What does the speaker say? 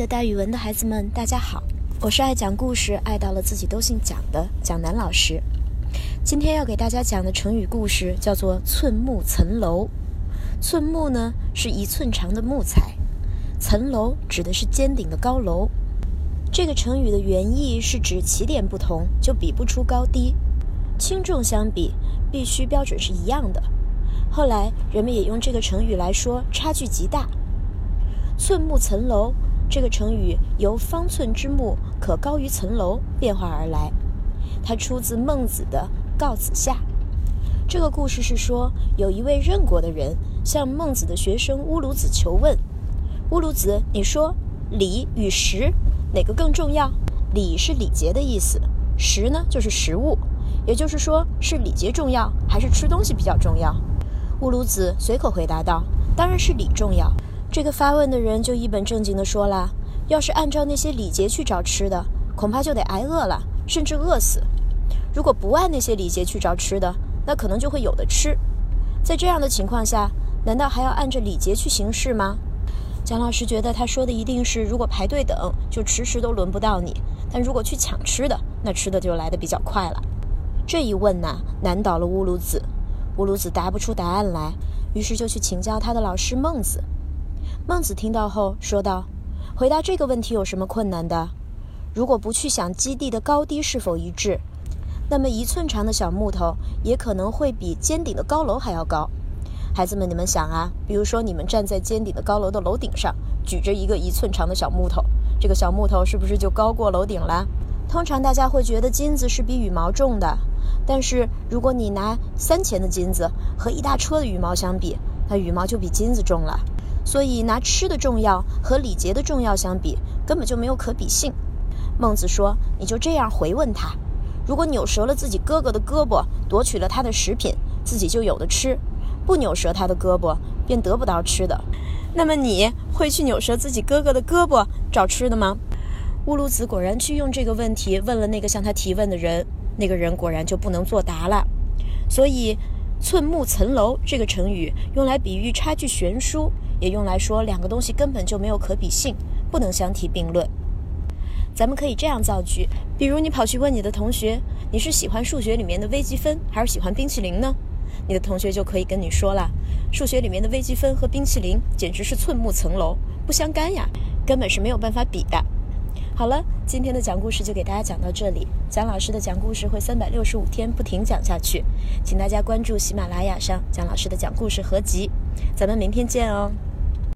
的大语文的孩子们，大家好，我是爱讲故事、爱到了自己都姓蒋的蒋楠老师。今天要给大家讲的成语故事叫做“寸木层楼”。寸木呢是一寸长的木材，层楼指的是尖顶的高楼。这个成语的原意是指起点不同就比不出高低，轻重相比必须标准是一样的。后来人们也用这个成语来说差距极大。寸木层楼这个成语由方寸之木可高于层楼变化而来，它出自孟子的《告子下》。这个故事是说，有一位任国的人向孟子的学生乌鲁子求问：“乌鲁子，你说礼与食哪个更重要？礼是礼节的意思，食呢就是食物，也就是说是礼节重要还是吃东西比较重要？”乌鲁子随口回答道：“当然是礼重要。”这个发问的人就一本正经地说了：“要是按照那些礼节去找吃的，恐怕就得挨饿了，甚至饿死；如果不按那些礼节去找吃的，那可能就会有的吃。在这样的情况下，难道还要按着礼节去行事吗？”蒋老师觉得他说的一定是：如果排队等，就迟迟都轮不到你；但如果去抢吃的，那吃的就来得比较快了。这一问呐，难倒了乌鲁子。乌鲁子答不出答案来，于是就去请教他的老师孟子。孟子听到后说道：“回答这个问题有什么困难的？如果不去想基地的高低是否一致，那么一寸长的小木头也可能会比尖顶的高楼还要高。孩子们，你们想啊，比如说你们站在尖顶的高楼的楼顶上，举着一个一寸长的小木头，这个小木头是不是就高过楼顶了？通常大家会觉得金子是比羽毛重的，但是如果你拿三钱的金子和一大车的羽毛相比，那羽毛就比金子重了。”所以，拿吃的重要和礼节的重要相比，根本就没有可比性。孟子说：“你就这样回问他，如果扭折了自己哥哥的胳膊，夺取了他的食品，自己就有的吃；不扭折他的胳膊，便得不到吃的。那么，你会去扭折自己哥哥的胳膊找吃的吗？”乌鲁子果然去用这个问题问了那个向他提问的人，那个人果然就不能作答了。所以，“寸木层楼”这个成语用来比喻差距悬殊。也用来说两个东西根本就没有可比性，不能相提并论。咱们可以这样造句，比如你跑去问你的同学，你是喜欢数学里面的微积分，还是喜欢冰淇淋呢？你的同学就可以跟你说了，数学里面的微积分和冰淇淋简直是寸木层楼，不相干呀，根本是没有办法比的。好了，今天的讲故事就给大家讲到这里。蒋老师的讲故事会三百六十五天不停讲下去，请大家关注喜马拉雅上蒋老师的讲故事合集。咱们明天见哦。